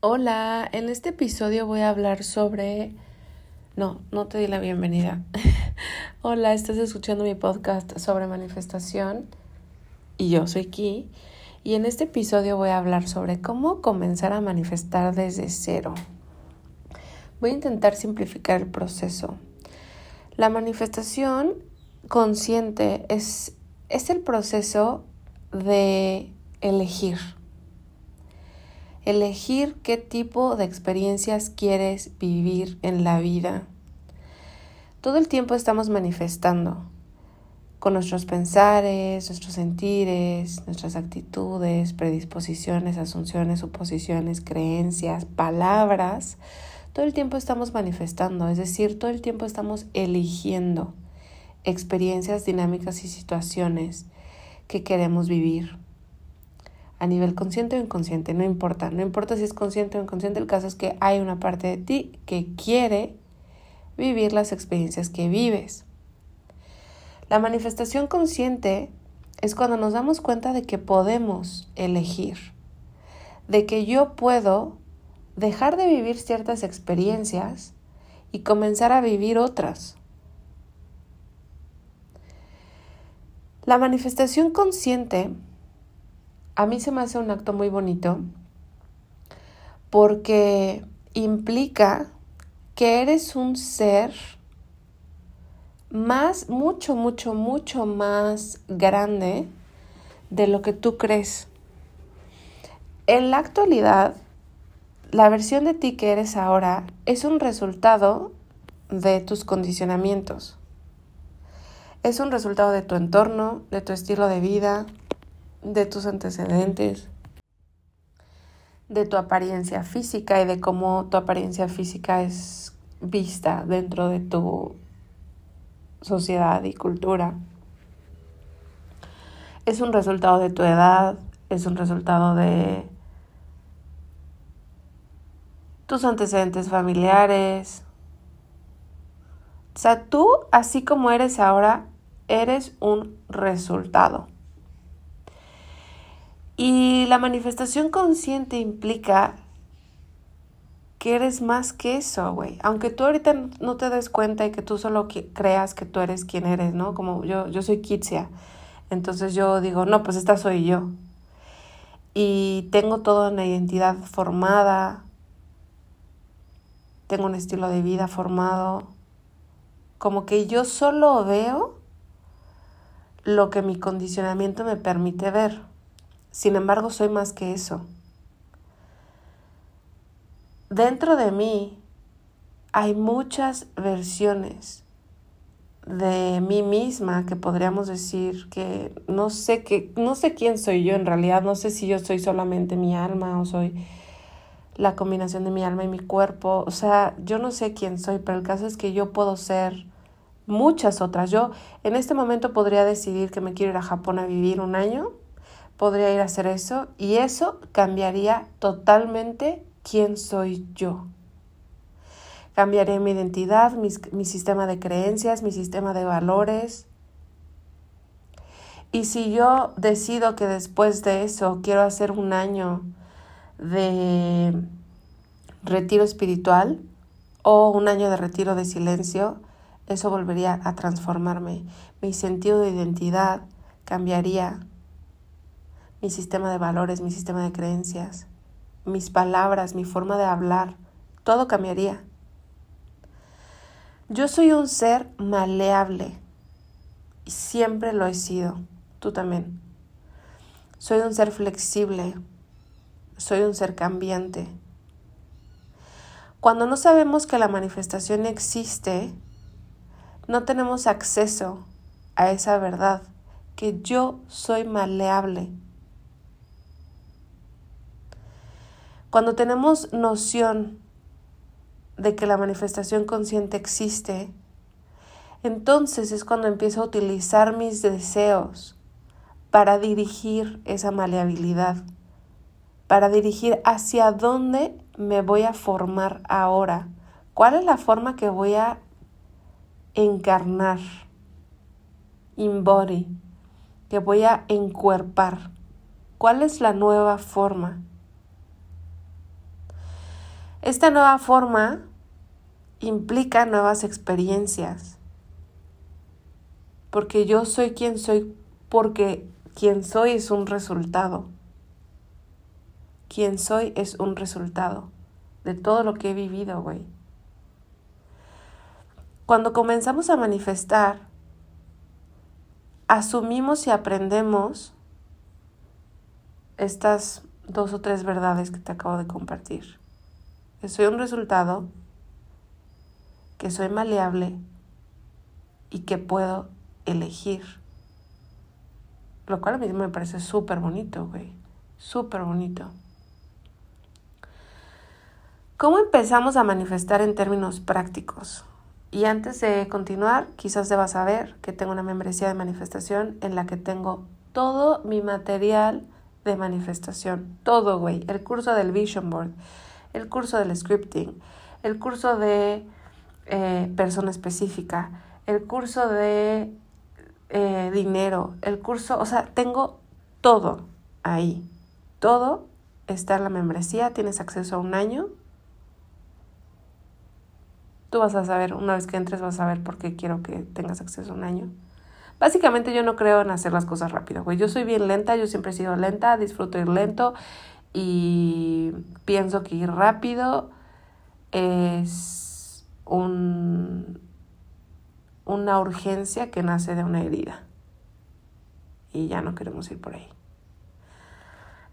Hola, en este episodio voy a hablar sobre... No, no te di la bienvenida. Hola, estás escuchando mi podcast sobre manifestación y yo soy Ki. Y en este episodio voy a hablar sobre cómo comenzar a manifestar desde cero. Voy a intentar simplificar el proceso. La manifestación consciente es, es el proceso de elegir elegir qué tipo de experiencias quieres vivir en la vida. Todo el tiempo estamos manifestando con nuestros pensares, nuestros sentires, nuestras actitudes, predisposiciones, asunciones, suposiciones, creencias, palabras. Todo el tiempo estamos manifestando, es decir, todo el tiempo estamos eligiendo experiencias, dinámicas y situaciones que queremos vivir a nivel consciente o inconsciente, no importa, no importa si es consciente o inconsciente, el caso es que hay una parte de ti que quiere vivir las experiencias que vives. La manifestación consciente es cuando nos damos cuenta de que podemos elegir, de que yo puedo dejar de vivir ciertas experiencias y comenzar a vivir otras. La manifestación consciente a mí se me hace un acto muy bonito porque implica que eres un ser más, mucho, mucho, mucho más grande de lo que tú crees. En la actualidad, la versión de ti que eres ahora es un resultado de tus condicionamientos. Es un resultado de tu entorno, de tu estilo de vida, de tus antecedentes, de tu apariencia física y de cómo tu apariencia física es vista dentro de tu sociedad y cultura. Es un resultado de tu edad, es un resultado de tus antecedentes familiares. O sea, tú, así como eres ahora, eres un resultado. Y la manifestación consciente implica que eres más que eso, güey. Aunque tú ahorita no te des cuenta y que tú solo creas que tú eres quien eres, ¿no? Como yo, yo soy Kitsia. Entonces yo digo, no, pues esta soy yo. Y tengo toda una identidad formada. Tengo un estilo de vida formado. Como que yo solo veo lo que mi condicionamiento me permite ver. Sin embargo, soy más que eso. Dentro de mí hay muchas versiones de mí misma que podríamos decir que no sé que no sé quién soy yo en realidad, no sé si yo soy solamente mi alma o soy la combinación de mi alma y mi cuerpo, o sea, yo no sé quién soy, pero el caso es que yo puedo ser muchas otras. Yo en este momento podría decidir que me quiero ir a Japón a vivir un año podría ir a hacer eso y eso cambiaría totalmente quién soy yo. Cambiaría mi identidad, mi, sistema de creencias, mi sistema de valores. Y si yo decido que después de eso quiero hacer un año de retiro espiritual o un año de retiro de silencio, eso volvería a transformarme. Mi sentido de identidad cambiaría mi sistema de valores, mi sistema de creencias, mis palabras, mi forma de hablar, todo cambiaría. Yo soy un ser maleable y siempre lo he sido, tú también. Soy un ser flexible, soy un ser cambiante. Cuando no sabemos que la manifestación existe, no tenemos acceso a esa verdad, que yo soy maleable Cuando tenemos noción de que la manifestación consciente existe, entonces es cuando empiezo a utilizar mis deseos para dirigir esa maleabilidad, para dirigir hacia dónde me voy a formar ahora, cuál es la forma que voy a encarnar, embody, que voy a encuerpar, cuál es la nueva forma. Esta nueva forma implica nuevas experiencias. Porque yo soy quien soy, porque quien soy es un resultado. Quien soy es un resultado de todo lo que he vivido, güey. Cuando comenzamos a manifestar, asumimos y aprendemos estas dos o tres verdades que te acabo de compartir. Que soy un resultado, que soy maleable y que puedo elegir. Lo cual a mí me parece súper bonito, güey. Súper bonito. ¿Cómo empezamos a manifestar en términos prácticos? Y antes de continuar, quizás debas saber que tengo una membresía de manifestación en la que tengo todo mi material de manifestación. Todo, güey. El curso del Vision Board, el curso del scripting, el curso de eh, persona específica, el curso de eh, dinero, el curso, o sea, tengo todo ahí. Todo está en la membresía, tienes acceso a un año Tú vas a saber, una vez que entres, vas a saber por qué quiero que tengas acceso a un año. Básicamente yo no creo en hacer las cosas rápido, güey. Yo soy bien lenta, yo siempre he sido lenta, disfruto ir lento y pienso que ir rápido es un, una urgencia que nace de una herida. Y ya no queremos ir por ahí.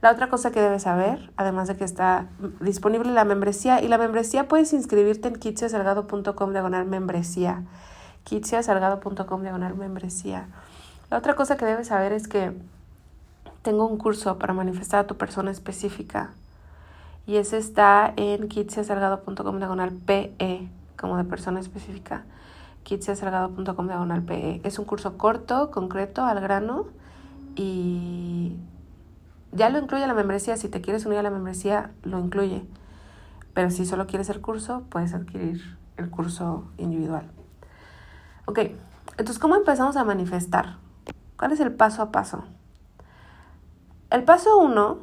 La otra cosa que debes saber, además de que está disponible la membresía, y la membresía puedes inscribirte en kitsiasalgado.com diagonal membresía. kitsiasalgado.com diagonal membresía. La otra cosa que debes saber es que tengo un curso para manifestar a tu persona específica. Y ese está en kitsiasalgado.com diagonal PE, como de persona específica. kitsiasalgado.com diagonal PE. Es un curso corto, concreto, al grano. Y ya lo incluye la membresía, si te quieres unir a la membresía, lo incluye. Pero si solo quieres el curso, puedes adquirir el curso individual. Ok, entonces, ¿cómo empezamos a manifestar? ¿Cuál es el paso a paso? El paso uno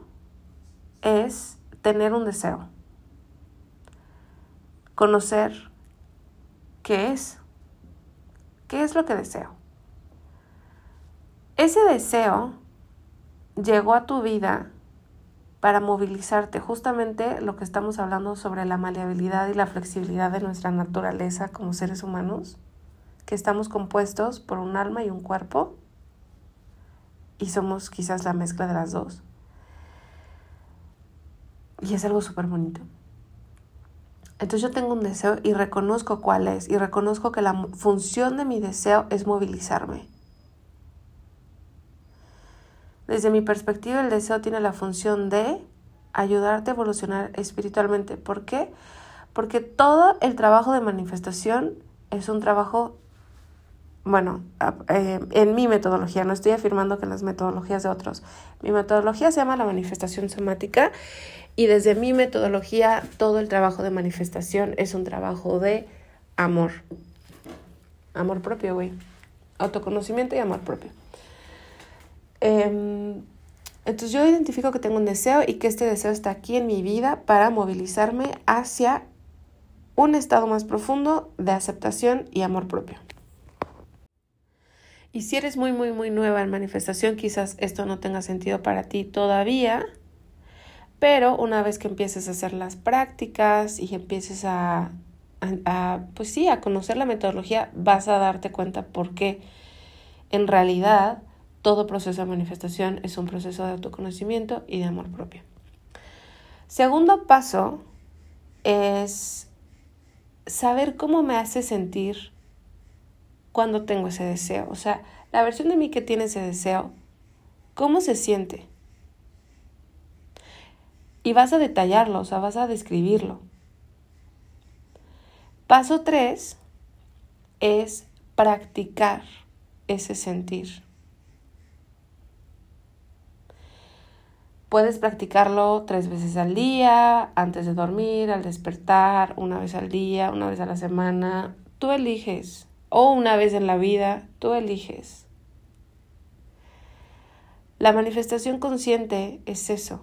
es tener un deseo. Conocer qué es. ¿Qué es lo que deseo? Ese deseo llegó a tu vida para movilizarte, justamente lo que estamos hablando sobre la maleabilidad y la flexibilidad de nuestra naturaleza como seres humanos, que estamos compuestos por un alma y un cuerpo, y somos quizás la mezcla de las dos. Y es algo súper bonito. Entonces yo tengo un deseo y reconozco cuál es, y reconozco que la función de mi deseo es movilizarme. Desde mi perspectiva, el deseo tiene la función de ayudarte a evolucionar espiritualmente. ¿Por qué? Porque todo el trabajo de manifestación es un trabajo, bueno, eh, en mi metodología, no estoy afirmando que las metodologías de otros. Mi metodología se llama la manifestación somática y desde mi metodología todo el trabajo de manifestación es un trabajo de amor. Amor propio, güey. Autoconocimiento y amor propio. Em, entonces yo identifico que tengo un deseo y que este deseo está aquí en mi vida para movilizarme hacia un estado más profundo de aceptación y amor propio. Y si eres muy, muy, muy nueva en manifestación, quizás esto no tenga sentido para ti todavía, pero una vez que empieces a hacer las prácticas y empieces a, pues sí, a conocer la metodología, vas a darte cuenta por qué en realidad todo proceso de manifestación es un proceso de autoconocimiento y de amor propio. Segundo paso es saber cómo me hace sentir cuando tengo ese deseo. O sea, la versión de mí que tiene ese deseo, ¿cómo se siente? Y vas a detallarlo, o sea, vas a describirlo. Paso tres es practicar ese sentir. Puedes practicarlo tres veces al día, antes de dormir, al despertar, una vez al día, una vez a la semana. Tú eliges. O una vez en la vida, tú eliges. La manifestación consciente es eso.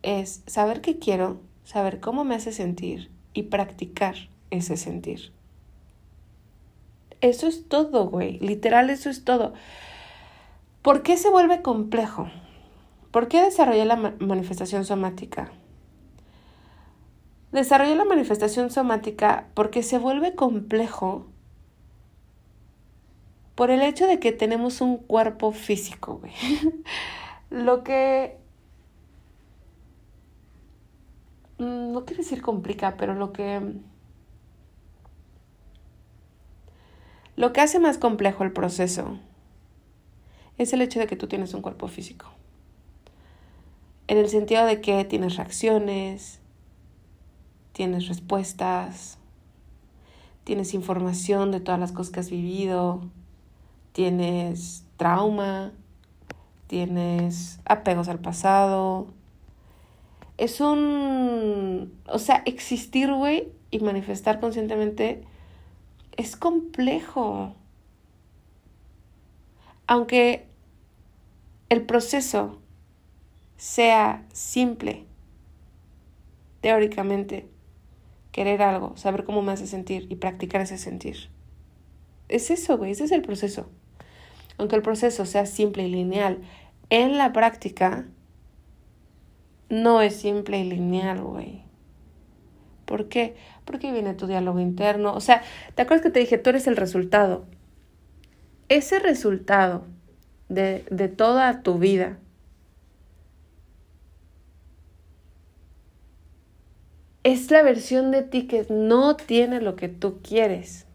Es saber qué quiero, saber cómo me hace sentir y practicar ese sentir. Eso es todo, güey. Literal, eso es todo. ¿Por qué se vuelve complejo? ¿Por qué desarrollé la manifestación somática? Desarrollé la manifestación somática porque se vuelve complejo por el hecho de que tenemos un cuerpo físico, güey. Lo que... Mm, no quiero decir complica, pero lo que... Lo que hace más complejo el proceso es el hecho de que tú tienes un cuerpo físico. En el sentido de que tienes reacciones, tienes respuestas, tienes información de todas las cosas que has vivido, tienes trauma, tienes apegos al pasado. Es un... O sea, existir, güey, y manifestar conscientemente es complejo. Aunque el proceso sea simple, teóricamente, querer algo, saber cómo me hace sentir y practicar ese sentir. Es eso, güey, ese es el proceso aunque el proceso sea simple y lineal, en la práctica no es simple y lineal, güey. ¿Por qué? Porque viene tu diálogo interno. O sea, ¿te acuerdas que te dije, tú eres el resultado? Ese resultado de, de toda tu vida es la versión de ti que no tiene lo que tú quieres.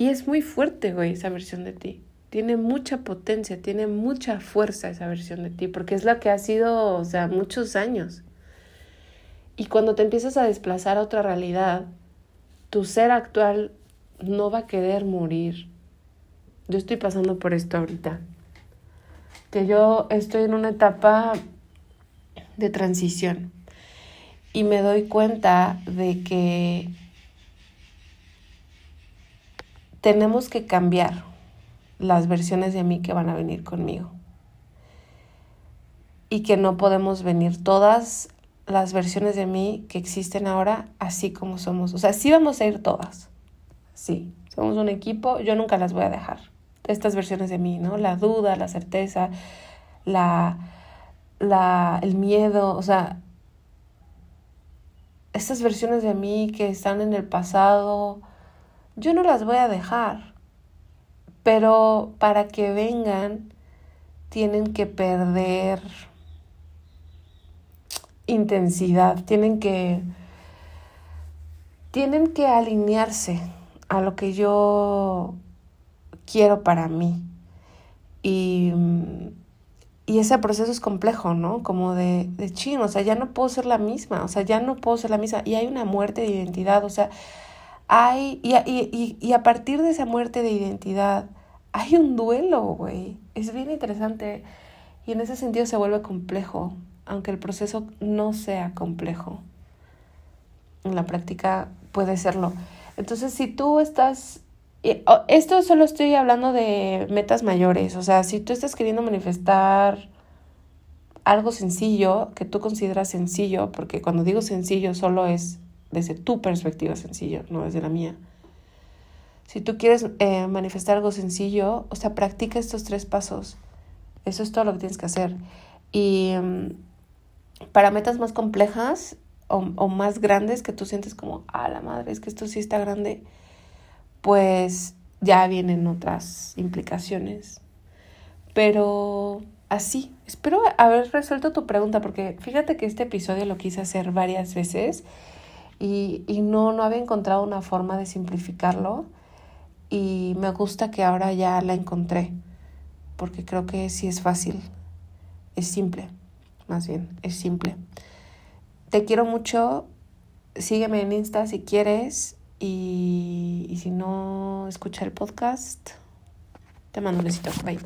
Y es muy fuerte, güey, esa versión de ti. Tiene mucha potencia, tiene mucha fuerza esa versión de ti, porque es la que ha sido, o sea, muchos años. Y cuando te empiezas a desplazar a otra realidad, tu ser actual no va a querer morir. Yo estoy pasando por esto ahorita. Que yo estoy en una etapa de transición. Y me doy cuenta de que tenemos que cambiar las versiones de mí que van a venir conmigo. Y que no podemos venir todas las versiones de mí que existen ahora así como somos. O sea, sí vamos a ir todas. Sí, somos un equipo, yo nunca las voy a dejar. Estas versiones de mí, ¿no? La duda, la certeza, la, la, el miedo, o sea, estas versiones de mí que están en el pasado, yo no las voy a dejar, pero para que vengan tienen que perder intensidad, tienen que tienen que alinearse a lo que yo quiero para mí. Y, y ese proceso es complejo, ¿no? Como de, de chino, o sea, ya no puedo ser la misma, o sea, ya no puedo ser la misma. Y hay una muerte de identidad, o sea, hay, y, y, y, a partir de esa muerte de identidad, hay un duelo, güey. Es bien interesante. Y en ese sentido se vuelve complejo, aunque el proceso no sea complejo. En la práctica puede serlo. Entonces, si tú estás... Esto solo estoy hablando de metas mayores. O sea, si tú estás queriendo manifestar algo sencillo, que tú consideras sencillo, porque cuando digo sencillo solo es desde tu perspectiva sencillo, no desde la mía. Si tú quieres eh, manifestar algo sencillo, o sea, practica estos tres pasos. Eso es todo lo que tienes que hacer. Y mm, para metas más complejas o, o, más grandes que tú sientes como, ah, la madre, es que esto sí está grande, pues ya vienen otras implicaciones. Pero así, espero haber resuelto tu pregunta porque fíjate que este episodio lo quise hacer varias veces y, y no, no había encontrado una forma de simplificarlo y me gusta que ahora ya la encontré porque creo que sí es fácil, es simple, más bien, es simple. Te quiero mucho, sígueme en Insta si quieres y, y si no, escucha el podcast. Te mando un besito, bye.